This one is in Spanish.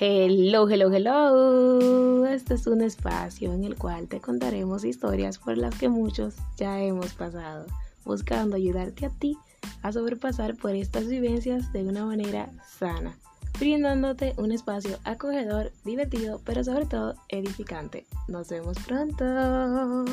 Hello, hello, hello. Este es un espacio en el cual te contaremos historias por las que muchos ya hemos pasado, buscando ayudarte a ti a sobrepasar por estas vivencias de una manera sana, brindándote un espacio acogedor, divertido, pero sobre todo edificante. Nos vemos pronto.